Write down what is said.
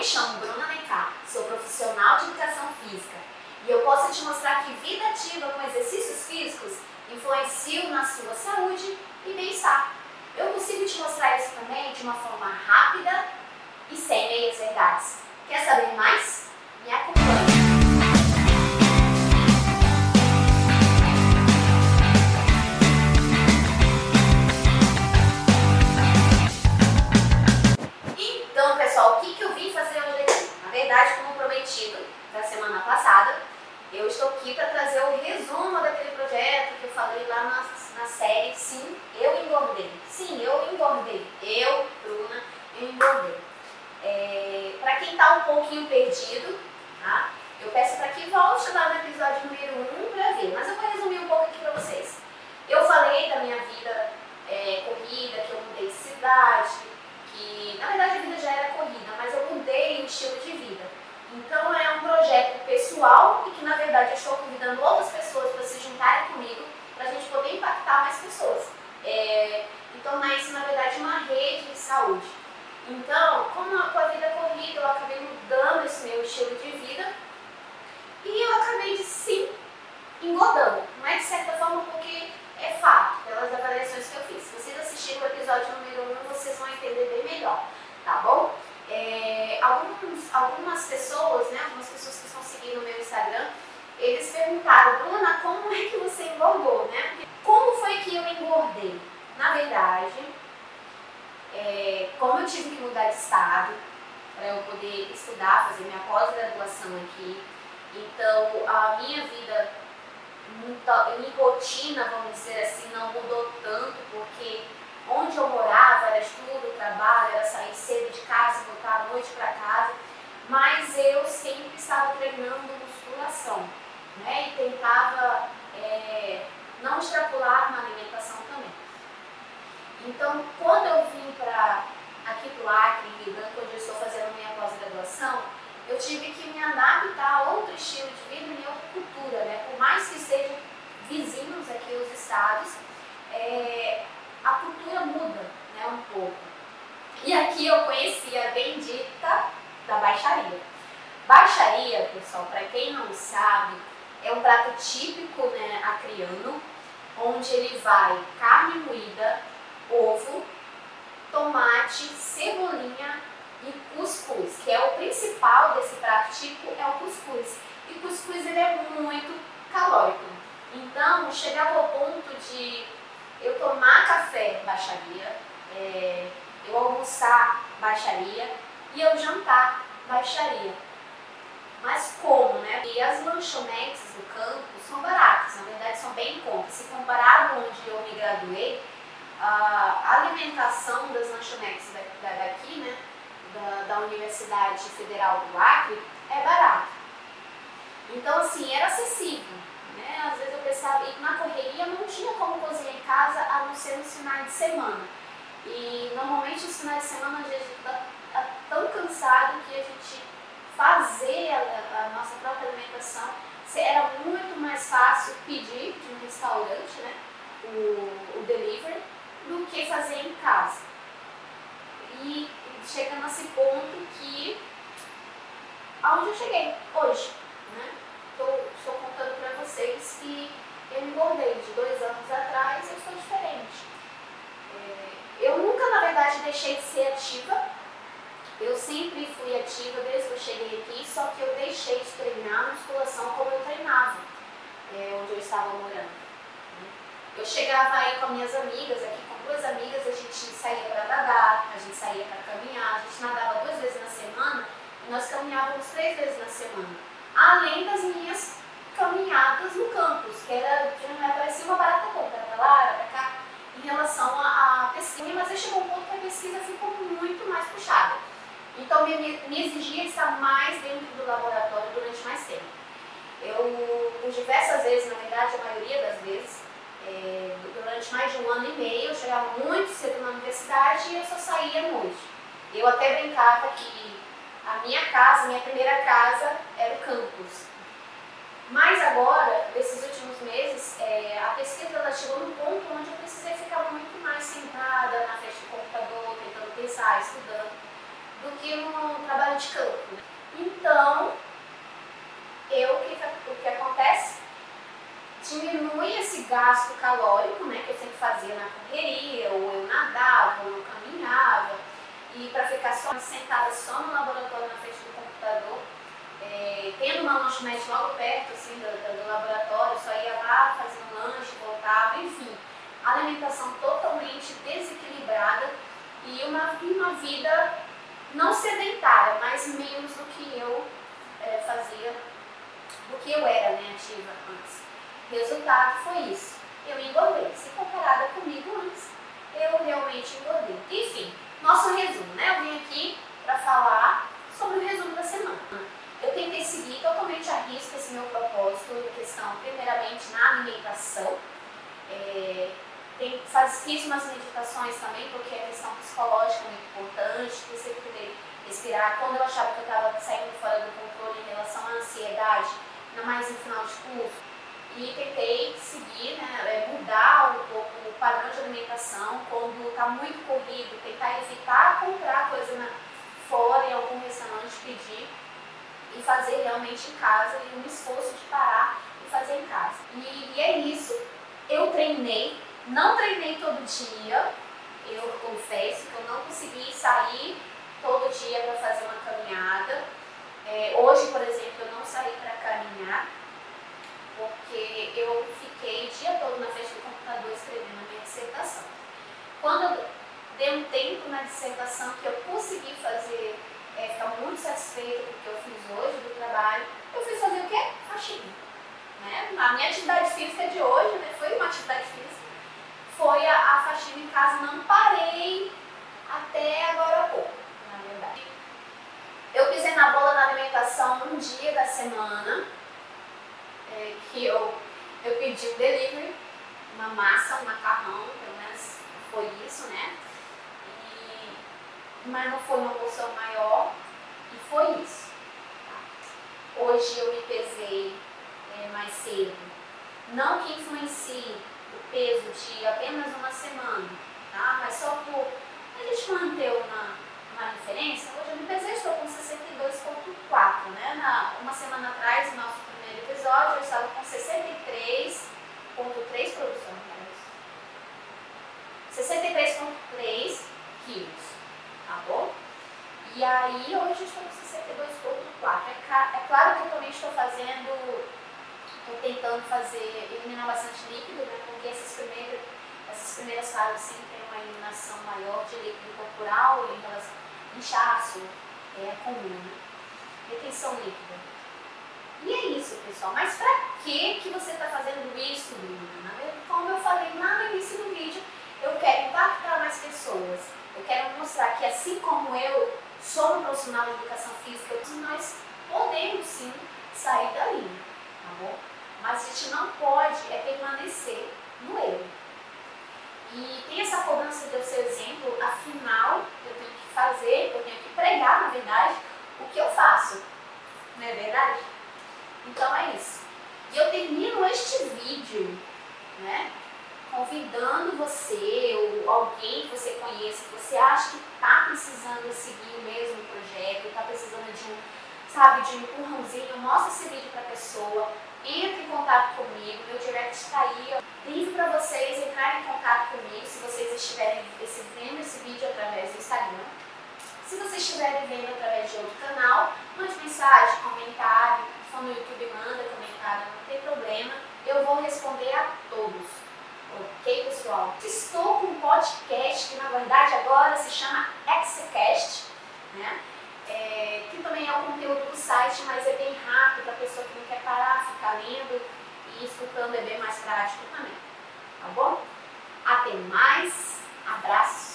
me chamo Bruna Necar, sou profissional de educação física e eu posso te mostrar que vida ativa com exercícios físicos influenciam na sua saúde e bem-estar. Eu consigo te mostrar isso também de uma forma rápida e sem meias verdades. Eu estou aqui para trazer o resumo daquele projeto que eu falei lá na, na série Sim, Eu Engordei. Sim, eu engordei. Eu, Bruna, eu engordei. É, para quem está um pouquinho perdido, tá? eu peço para que volte lá no episódio número 1 um para ver, mas eu vou resumir um pouco aqui para vocês. Eu falei da minha vida é, corrida, que eu mudei de cidade, que na verdade a vida já era corrida, mas eu mudei o estilo de vida. Então é um projeto pessoal e que na verdade eu estou convidando outras pessoas para se juntarem comigo para a gente poder impactar mais pessoas. É, e tornar isso na verdade uma rede de saúde. Então, como com a vida corrida eu acabei mudando esse meu estilo de vida e eu acabei de sim engordando. É de certa forma porque é fato, pelas avaliações que eu fiz. Se vocês assistirem o episódio número 1, um, vocês vão entender bem melhor, tá bom? É, alguns, algumas pessoas, né, algumas pessoas que estão seguindo o meu Instagram, eles perguntaram, Bruna, como é que você engordou, né? Como foi que eu engordei? Na verdade, é, como eu tive que mudar de estado para eu poder estudar, fazer minha pós-graduação aqui, então a minha vida, minha rotina, vamos dizer assim, não mudou tanto, porque onde eu morava era estudo, trabalho, era sair cedo de casa, voltar à noite para casa, mas eu sempre estava treinando musculação, né? E tentava é, não extrapolar na alimentação também. Então, quando eu vim para aqui para o Acre, em Rio onde eu estou fazendo minha pós-graduação, eu tive que me adaptar a outro estilo de vida e outra cultura, né? Por mais que sejam vizinhos aqui os estados, é, a cultura muda né, um pouco. E aqui eu conheci a bendita da baixaria. Baixaria, pessoal, para quem não sabe, é um prato típico né, acriano, onde ele vai carne moída, ovo, tomate, cebolinha e cuscuz, que é o principal desse prato típico, é o cuscuz. E cuscuz ele é muito calórico. Então, chegava ao ponto de eu tomar café baixaria, é, eu almoçar baixaria e eu jantar baixaria. Mas como, né? E as lanchonetes do campo são baratas, na verdade são bem em conta. Se comparado onde eu me graduei, a alimentação das lanchonetes daqui, né, da, da Universidade Federal do Acre, é barata. Então, assim, era acessível. Né? Às vezes eu pensava, e na correria não tinha como cozinhar em casa a não ser nos finais de semana. E normalmente nos finais de semana a gente está tá tão cansado que a gente fazer a, a, nossa própria alimentação era muito mais fácil pedir de um restaurante, né? O, o delivery, do que fazer em casa. E chega nesse ponto que aonde eu cheguei hoje, né? Estou, estou contando para vocês que eu engordei de dois anos atrás, eu estou diferente. É, eu nunca, na verdade, deixei de ser ativa. Eu sempre fui ativa desde que eu cheguei aqui, só que eu deixei de treinar musculação como eu treinava, é, onde eu estava morando. Eu chegava aí com minhas amigas, aqui duas amigas, a gente saía para nadar, a gente saía para caminhar, a gente nadava duas vezes na semana e nós caminhávamos três vezes na semana. Além das minhas caminhadas no campus, que era, me parecia uma barata tonta, para lá, para cá, em relação à pesquisa, mas aí chegou um ponto que a pesquisa ficou muito mais puxada. Então me, me exigia estar mais dentro do laboratório durante mais tempo. Eu, por diversas vezes, na verdade, a maioria das vezes, é, durante mais de um ano e meio, eu chegava muito cedo na universidade e eu só saía à noite. Eu até brincava que a minha casa, minha primeira casa, era o campus. Mas agora, nesses últimos meses, é, a pesquisa ela chegou num ponto onde eu precisei ficar muito mais sentada na frente do computador, tentando pensar, estudando. do que no trabalho de campo. Então, eu, o que, o que acontece? Diminui esse gasto calórico, né, que eu sempre fazia na correria, ou eu nadava, ou eu caminhava, e para ficar só sentada só no laboratório na frente do computador, é, tendo uma lanchonete logo perto assim, do, do, laboratório, só ia lá, fazia um lanche, voltava, enfim. Alimentação totalmente desequilibrada e uma, uma vida não sedentária, mas menos do que eu é, fazia, do que eu era né, ativa antes. Resultado foi isso. Eu engordei. Se comparada comigo antes, eu realmente engordei. Enfim, nosso resumo, né? Eu vim aqui para falar sobre o resumo da semana. Eu tentei seguir totalmente a risco esse meu propósito em questão, primeiramente, na alimentação. É, tem, faz, fiz umas meditações também, porque a questão psicológica é muito importante, você poder respirar. Quando eu achava que eu estava saindo fora do controle em relação à ansiedade, ainda mais em final de curso, e tentei seguir, né, é, mudar um pouco o padrão de alimentação, quando está muito corrido, tentar evitar comprar coisa na, fora em algum restaurante, pedir e fazer realmente em casa e um esforço de parar e fazer em casa. E, e é isso. Eu treinei, não treinei todo dia, eu confesso que eu não consegui sair todo dia para fazer uma caminhada. É, hoje, por exemplo, eu não saí para caminhar porque eu fiquei o dia todo na frente do computador escrevendo a minha dissertação. Quando eu dei um tempo na dissertação que eu consegui fazer é, ficar muito satisfeita com o que eu fiz hoje do trabalho, eu fui fazer o quê? Faxina. Né? A minha atividade física de hoje né, foi uma atividade física, foi a, a faxina em casa, não parei até agora há pouco, na verdade. Eu pisei na bola da alimentação um dia da semana, é, que eu, eu pedi um delivery, uma massa, um macarrão, foi isso, né? mas não foi uma porção maior e foi isso. Tá? Hoje eu me pesei é, mais cedo. Não que influencie o peso de apenas uma semana, tá? mas só por a gente manter uma, uma referência, hoje eu me pesei, estou com 62,4. Né? Na, uma semana atrás, no nosso primeiro episódio, eu estava com 63,3 produção. 63,3 quilos tá bom? E aí hoje estou com 62,4. É, claro que eu também estou fazendo, estou tentando fazer, eliminar bastante líquido, né? Porque essas primeiras, essas primeiras fases sempre tem uma eliminação maior de líquido corporal relação inchaço, é comum? Retenção líquida. E é isso, pessoal. Mas para que que você está fazendo isso, Bruna? Como eu falei lá no início do vídeo, eu quero impactar mais pessoas eu quero mostrar que assim como eu sou um profissional de educação física, nós podemos sim sair da linha, tá bom? Mas a gente não pode é permanecer no erro. E tem essa cobrança do seu exemplo, afinal, eu tenho que fazer, eu tenho que pregar, na verdade, o que eu faço. Não é verdade? Então é isso. E eu termino este vídeo, né? convidando você ou alguém que você conheça, que você acha que está precisando seguir o mesmo projeto, está precisando de um, sabe, de empurrãozinho, mostra esse vídeo para a pessoa, entre em contato comigo, meu direct está aí, ó, livre para vocês entrarem em contato comigo se vocês estiverem esse, vendo esse vídeo através do Instagram. Se vocês estiverem vendo através de outro canal, mande mensagem, comentário, se for no YouTube, manda comentário, não tem problema, eu vou responder a todos. Ok, pessoal? Estou com um podcast que, na verdade, agora se chama Execast, né? É, que também é o conteúdo do site, mas é bem rápido, para a pessoa que não quer parar, ficar lendo e escutando é bem mais prático também. Tá bom? Até mais, abraço